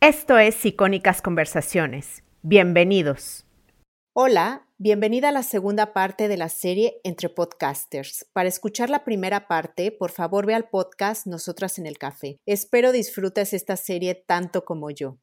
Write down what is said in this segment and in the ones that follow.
Esto es Icónicas Conversaciones. Bienvenidos. Hola, bienvenida a la segunda parte de la serie Entre Podcasters. Para escuchar la primera parte, por favor ve al podcast Nosotras en el Café. Espero disfrutes esta serie tanto como yo.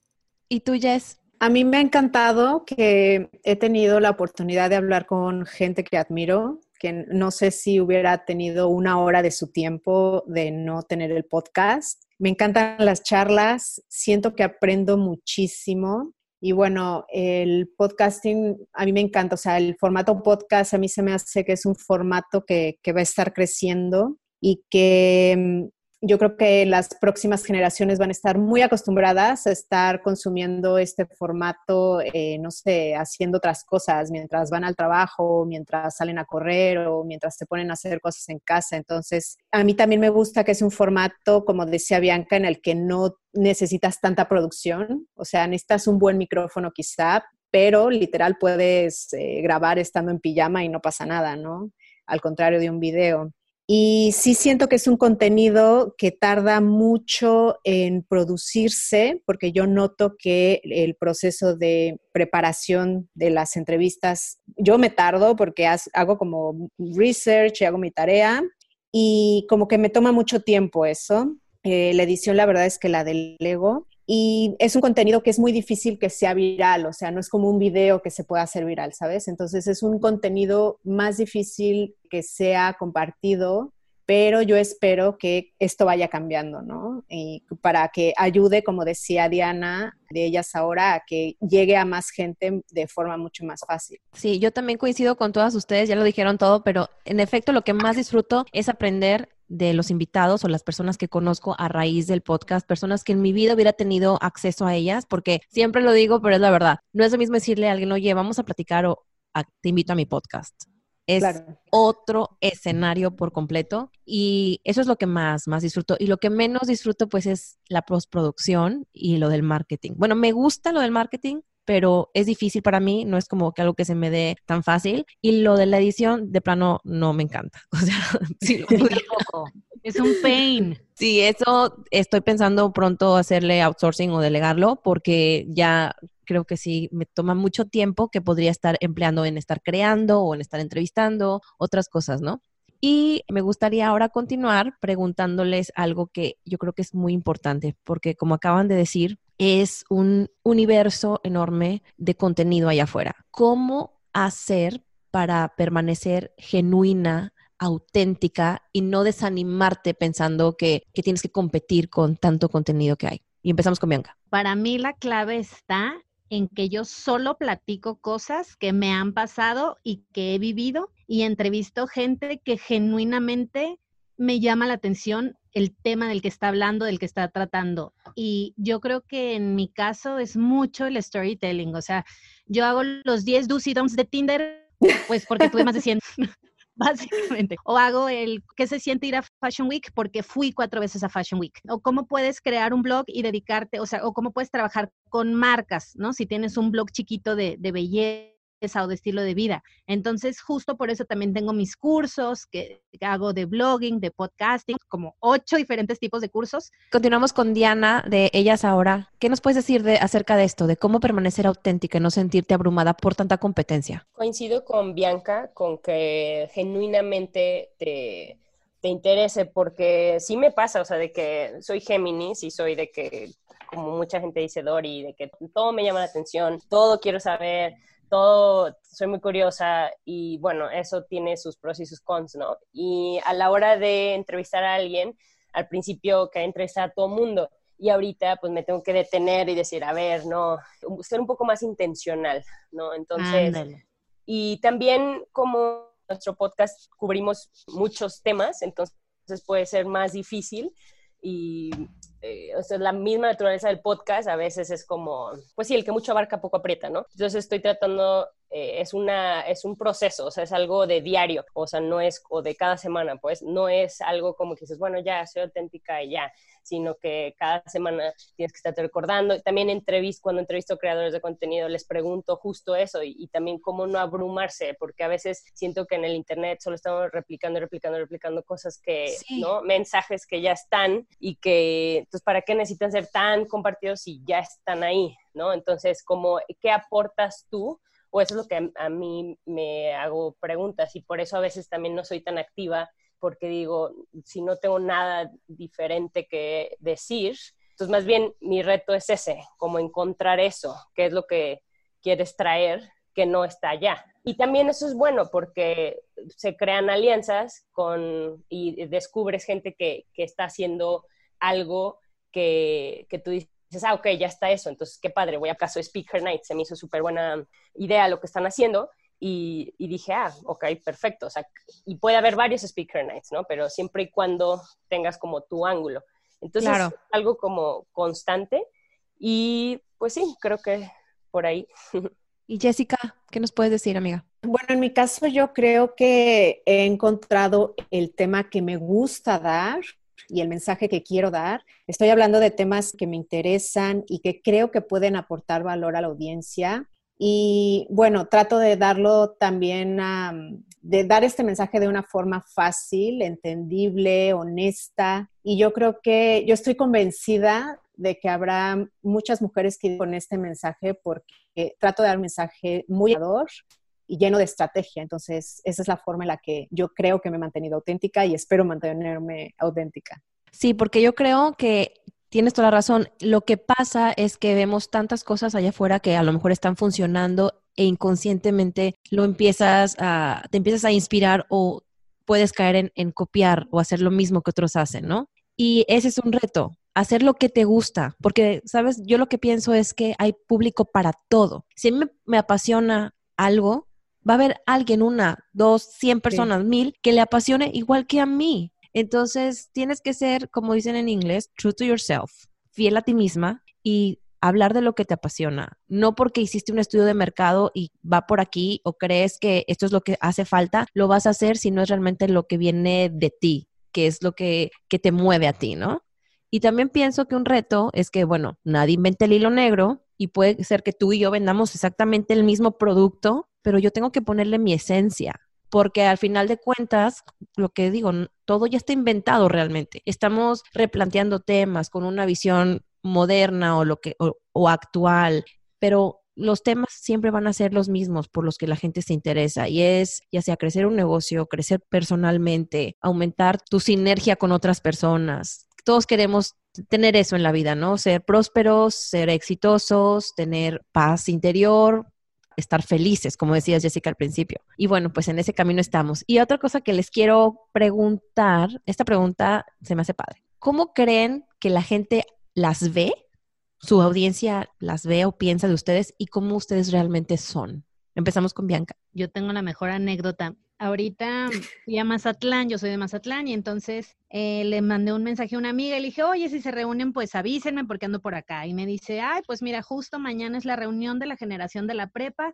¿Y tú, Jess? A mí me ha encantado que he tenido la oportunidad de hablar con gente que admiro, que no sé si hubiera tenido una hora de su tiempo de no tener el podcast me encantan las charlas, siento que aprendo muchísimo y bueno, el podcasting a mí me encanta, o sea, el formato podcast a mí se me hace que es un formato que, que va a estar creciendo y que yo creo que las próximas generaciones van a estar muy acostumbradas a estar consumiendo este formato, eh, no sé, haciendo otras cosas mientras van al trabajo, mientras salen a correr o mientras se ponen a hacer cosas en casa. Entonces, a mí también me gusta que es un formato, como decía Bianca, en el que no necesitas tanta producción, o sea, necesitas un buen micrófono quizá, pero literal puedes eh, grabar estando en pijama y no pasa nada, ¿no? Al contrario de un video. Y sí siento que es un contenido que tarda mucho en producirse, porque yo noto que el proceso de preparación de las entrevistas, yo me tardo porque hago como research y hago mi tarea y como que me toma mucho tiempo eso. Eh, la edición la verdad es que la delego y es un contenido que es muy difícil que sea viral, o sea, no es como un video que se pueda hacer viral, ¿sabes? Entonces es un contenido más difícil que sea compartido, pero yo espero que esto vaya cambiando, ¿no? Y para que ayude, como decía Diana, de ellas ahora, a que llegue a más gente de forma mucho más fácil. Sí, yo también coincido con todas ustedes, ya lo dijeron todo, pero en efecto lo que más disfruto es aprender de los invitados o las personas que conozco a raíz del podcast, personas que en mi vida hubiera tenido acceso a ellas, porque siempre lo digo, pero es la verdad. No es lo mismo decirle a alguien, oye, vamos a platicar o te invito a mi podcast. Es otro escenario por completo y eso es lo que más, más disfruto. Y lo que menos disfruto pues es la postproducción y lo del marketing. Bueno, me gusta lo del marketing, pero es difícil para mí, no es como que algo que se me dé tan fácil. Y lo de la edición, de plano, no me encanta. O sea, sí, Es un pain. Sí, eso estoy pensando pronto hacerle outsourcing o delegarlo porque ya creo que sí me toma mucho tiempo que podría estar empleando en estar creando o en estar entrevistando, otras cosas, ¿no? Y me gustaría ahora continuar preguntándoles algo que yo creo que es muy importante, porque como acaban de decir, es un universo enorme de contenido allá afuera. ¿Cómo hacer para permanecer genuina, auténtica y no desanimarte pensando que, tienes que competir con tanto contenido que hay? Y empezamos con Bianca. Para mí la clave está en que yo solo platico cosas que me han pasado y que he vivido y entrevisto gente que genuinamente me llama la atención el tema del que está hablando, del que está tratando. Y yo creo que en mi caso es mucho el storytelling. O sea, yo hago los 10 do's y don'ts de Tinder, pues porque tuve más de 100, básicamente. O hago el qué se siente ir a Fashion Week porque fui cuatro veces a Fashion Week. O cómo puedes crear un blog y dedicarte, o sea, o cómo puedes trabajar con marcas, ¿no? Si tienes un blog chiquito de, de belleza o de estilo de vida. Entonces, justo por eso también tengo mis cursos que hago de blogging, de podcasting, como ocho diferentes tipos de cursos. Continuamos con Diana de Ellas Ahora. ¿Qué nos puedes decir de, acerca de esto, de cómo permanecer auténtica y no sentirte abrumada por tanta competencia? Coincido con Bianca con que genuinamente te, te interese, porque sí me pasa, o sea, de que soy Géminis y soy de que, como mucha gente dice Dori, de que todo me llama la atención, todo quiero saber todo, soy muy curiosa y bueno, eso tiene sus pros y sus cons, ¿no? Y a la hora de entrevistar a alguien, al principio que entrevistar a todo mundo y ahorita pues me tengo que detener y decir, a ver, no, ser un poco más intencional, ¿no? Entonces, y también como nuestro podcast cubrimos muchos temas, entonces puede ser más difícil y eh, o sea, la misma naturaleza del podcast a veces es como, pues sí, el que mucho abarca poco aprieta, ¿no? Entonces estoy tratando, eh, es, una, es un proceso, o sea, es algo de diario, o sea, no es, o de cada semana, pues no es algo como que dices, bueno, ya, soy auténtica y ya, sino que cada semana tienes que estarte recordando. También entrevisto, cuando entrevisto creadores de contenido, les pregunto justo eso y, también cómo no abrumarse, porque a veces siento que en el Internet solo estamos replicando, replicando, replicando cosas que, ¿no? Mensajes que ya están y que Entonces, ¿para qué necesitan ser tan compartidos si ya están ahí, ¿no? Entonces, como, ¿qué aportas tú? O eso es lo que a, mí me hago preguntas y por eso a veces también no soy tan activa porque digo, si no tengo nada diferente que decir, entonces más bien mi reto es ese, como encontrar eso, qué es lo que quieres traer que no está allá. Y también eso es bueno porque se crean alianzas con, y descubres gente que, que está haciendo algo que, que tú dices, ah, ok, ya está eso, entonces qué padre, voy a caso Speaker Night, se me hizo súper buena idea lo que están haciendo y, y, dije, ah, ok, perfecto, o sea, y puede haber varios Speaker Nights, ¿no? Pero siempre y cuando tengas como tu ángulo. Entonces, algo como constante y pues sí, creo que por ahí. Y Jessica, ¿qué nos puedes decir, amiga? Bueno, en mi caso yo creo que he encontrado el tema que me gusta dar y el mensaje que quiero dar. Estoy hablando de temas que me interesan y que creo que pueden aportar valor a la audiencia. Y bueno, trato de darlo también, de dar este mensaje de una forma fácil, entendible, honesta. Y yo creo que yo estoy convencida de que habrá muchas mujeres que con este mensaje porque trato de dar un mensaje muy ador y lleno de estrategia. Entonces, esa es la forma en la que yo creo que me he mantenido auténtica y espero mantenerme auténtica. Sí, porque yo creo que tienes toda la razón. Lo que pasa es que vemos tantas cosas allá afuera que a lo mejor están funcionando e inconscientemente lo empiezas a, te empiezas a inspirar o puedes caer en, en copiar o hacer lo mismo que otros hacen, ¿no? Y ese es un reto, hacer lo que te gusta, porque, sabes, yo lo que pienso es que hay público para todo. Si me, me apasiona algo, va a haber alguien, una, dos, cien personas, mil, que le apasione igual que a mí. Entonces, tienes que ser, como dicen en inglés, true to yourself, fiel a ti misma y hablar de lo que te apasiona. No porque hiciste un estudio de mercado y va por aquí o crees que esto es lo que hace falta, lo vas a hacer si no es realmente lo que viene de ti, que es lo que, que te mueve a ti, ¿no? Y también pienso que un reto es que, bueno, nadie inventa el hilo negro y puede ser que tú y yo vendamos exactamente el mismo producto, pero yo tengo que ponerle mi esencia, porque al final de cuentas, lo que digo, todo ya está inventado realmente. Estamos replanteando temas con una visión moderna o lo que o, actual, pero los temas siempre van a ser los mismos por los que la gente se interesa y es ya sea crecer un negocio, crecer personalmente, aumentar tu sinergia con otras personas. Todos queremos tener eso en la vida, ¿no? Ser prósperos, ser exitosos, tener paz interior, estar felices, como decías Jessica al principio. Y bueno, pues en ese camino estamos. Y otra cosa que les quiero preguntar, esta pregunta se me hace padre. ¿Cómo creen que la gente las ve? Su audiencia las ve o piensa de ustedes y cómo ustedes realmente son. Empezamos con Bianca. Yo tengo la mejor anécdota ahorita fui a Mazatlán, yo soy de Mazatlán, y entonces eh, le mandé un mensaje a una amiga y le dije, oye, si se reúnen, pues avísenme porque ando por acá. Y me dice, ay, pues mira, justo mañana es la reunión de la generación de la prepa.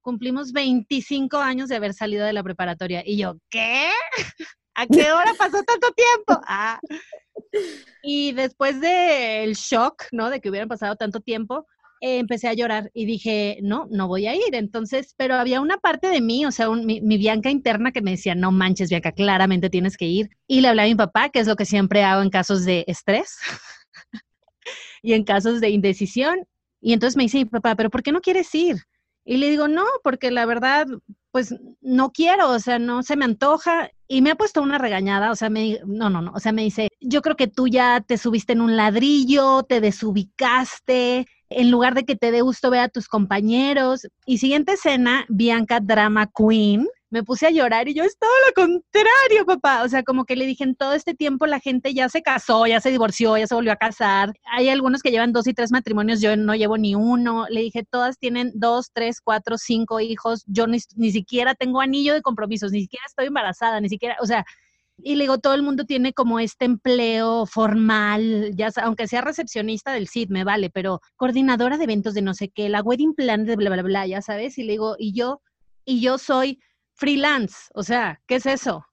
Cumplimos 25 años de haber salido de la preparatoria. Y yo, ¿qué? ¿A qué hora pasó tanto tiempo? Ah. Y después del shock, ¿no? De que hubieran pasado tanto tiempo, eh, empecé a llorar y dije, no, no voy a ir. Entonces, pero había una parte de mí, o sea, mi, Bianca interna que me decía, no manches, Bianca, claramente tienes que ir. Y le hablé a mi papá, que es lo que siempre hago en casos de estrés y en casos de indecisión. Y entonces me dice mi papá, pero ¿por qué no quieres ir? Y le digo, no, porque la verdad, pues no quiero, o sea, no se me antoja. Y me ha puesto una regañada, o sea, me, no, no, no, o sea, me dice, yo creo que tú ya te subiste en un ladrillo, te desubicaste, en lugar de que te dé gusto ver a tus compañeros. Y siguiente escena, Bianca Drama Queen. Me puse a llorar y yo es todo lo contrario, papá. O sea, como que le dije, en todo este tiempo la gente ya se casó, ya se divorció, ya se volvió a casar. Hay algunos que llevan dos y tres matrimonios, yo no llevo ni uno. Le dije, todas tienen dos, tres, cuatro, cinco hijos. Yo ni, ni siquiera tengo anillo de compromisos, ni siquiera estoy embarazada, ni siquiera, o sea, y le digo, todo el mundo tiene como este empleo formal, ya aunque sea recepcionista del CID, me vale, pero coordinadora de eventos de no sé qué, la wedding plan de bla, bla, bla, ya sabes. Y le digo, y yo, y yo soy freelance, o sea, ¿qué es eso?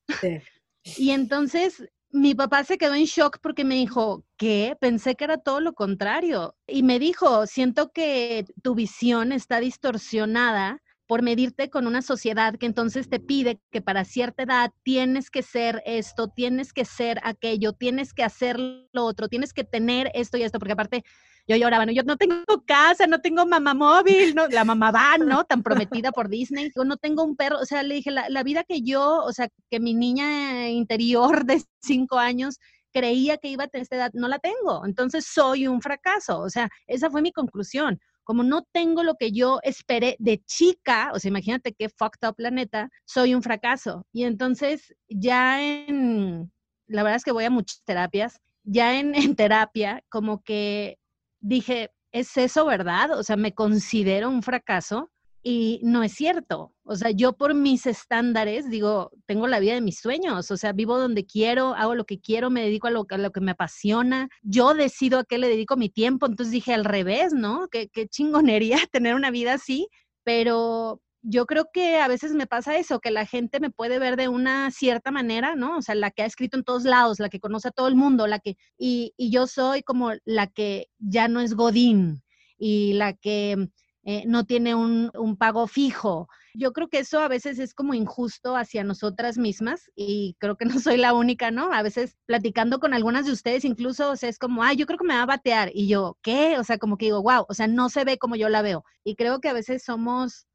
Y entonces mi papá se quedó en shock porque me dijo, ¿qué? Pensé que era todo lo contrario. Y me dijo, siento que tu visión está distorsionada por medirte con una sociedad que entonces te pide que para cierta edad tienes que ser esto, tienes que ser aquello, tienes que hacer lo otro, tienes que tener esto y esto, porque aparte yo lloraba, ¿no? Yo no tengo casa, no tengo mamá móvil, no, la mamá va, ¿no? Tan prometida por Disney, yo no tengo un perro, o sea, le dije, la, la vida que yo, o sea, que mi niña interior de cinco años creía que iba a tener esta edad, no la tengo, entonces soy un fracaso, o sea, esa fue mi conclusión como no tengo lo que yo esperé de chica, o sea, imagínate qué fucked up planeta, soy un fracaso. Y entonces ya en, la verdad es que voy a muchas terapias, ya en, terapia, como que dije, ¿es eso verdad? O sea, me considero un fracaso y no es cierto. O sea, yo por mis estándares digo, tengo la vida de mis sueños, o sea, vivo donde quiero, hago lo que quiero, me dedico a lo, a lo que me apasiona, yo decido a qué le dedico mi tiempo, entonces dije al revés, ¿no? Qué, qué chingonería tener una vida así, pero yo creo que a veces me pasa eso, que la gente me puede ver de una cierta manera, ¿no? O sea, la que ha escrito en todos lados, la que conoce a todo el mundo, la que, y, y yo soy como la que ya no es Godín y la que eh, no tiene un, pago fijo. Yo creo que eso a veces es como injusto hacia nosotras mismas y creo que no soy la única, ¿no? A veces platicando con algunas de ustedes incluso, o sea, es como, ay, yo creo que me va a batear y yo, ¿qué? O sea, como que digo, wow, o sea, no se ve como yo la veo. Y creo que a veces somos,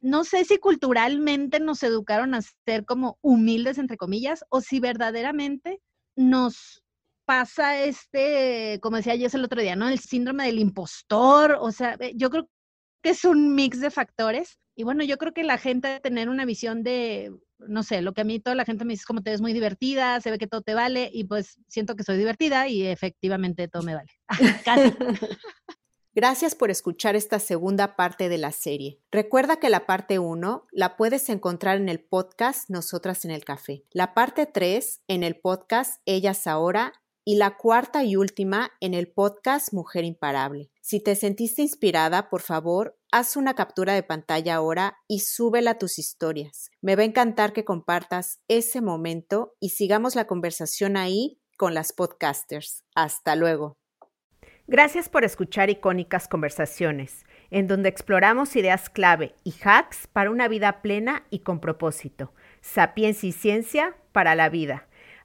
no sé si culturalmente nos educaron a ser como humildes, entre comillas, o si verdaderamente nos pasa este, como decía yo el otro día, ¿no? El síndrome del impostor, o sea, yo creo que es un mix de factores. Y bueno, yo creo que la gente tener una visión de, no sé, lo que a mí toda la gente me dice es como te ves muy divertida, se ve que todo te vale y pues siento que soy divertida y efectivamente todo me vale. Casi. Gracias por escuchar esta segunda parte de la serie. Recuerda que la parte 1 la puedes encontrar en el podcast Nosotras en el Café, la parte 3 en el podcast Ellas Ahora y la cuarta y última en el podcast Mujer Imparable. Si te sentiste inspirada, por favor, haz una captura de pantalla ahora y súbela a tus historias. Me va a encantar que compartas ese momento y sigamos la conversación ahí con las podcasters. Hasta luego. Gracias por escuchar Icónicas Conversaciones, en donde exploramos ideas clave y hacks para una vida plena y con propósito. Sapiencia y ciencia para la vida.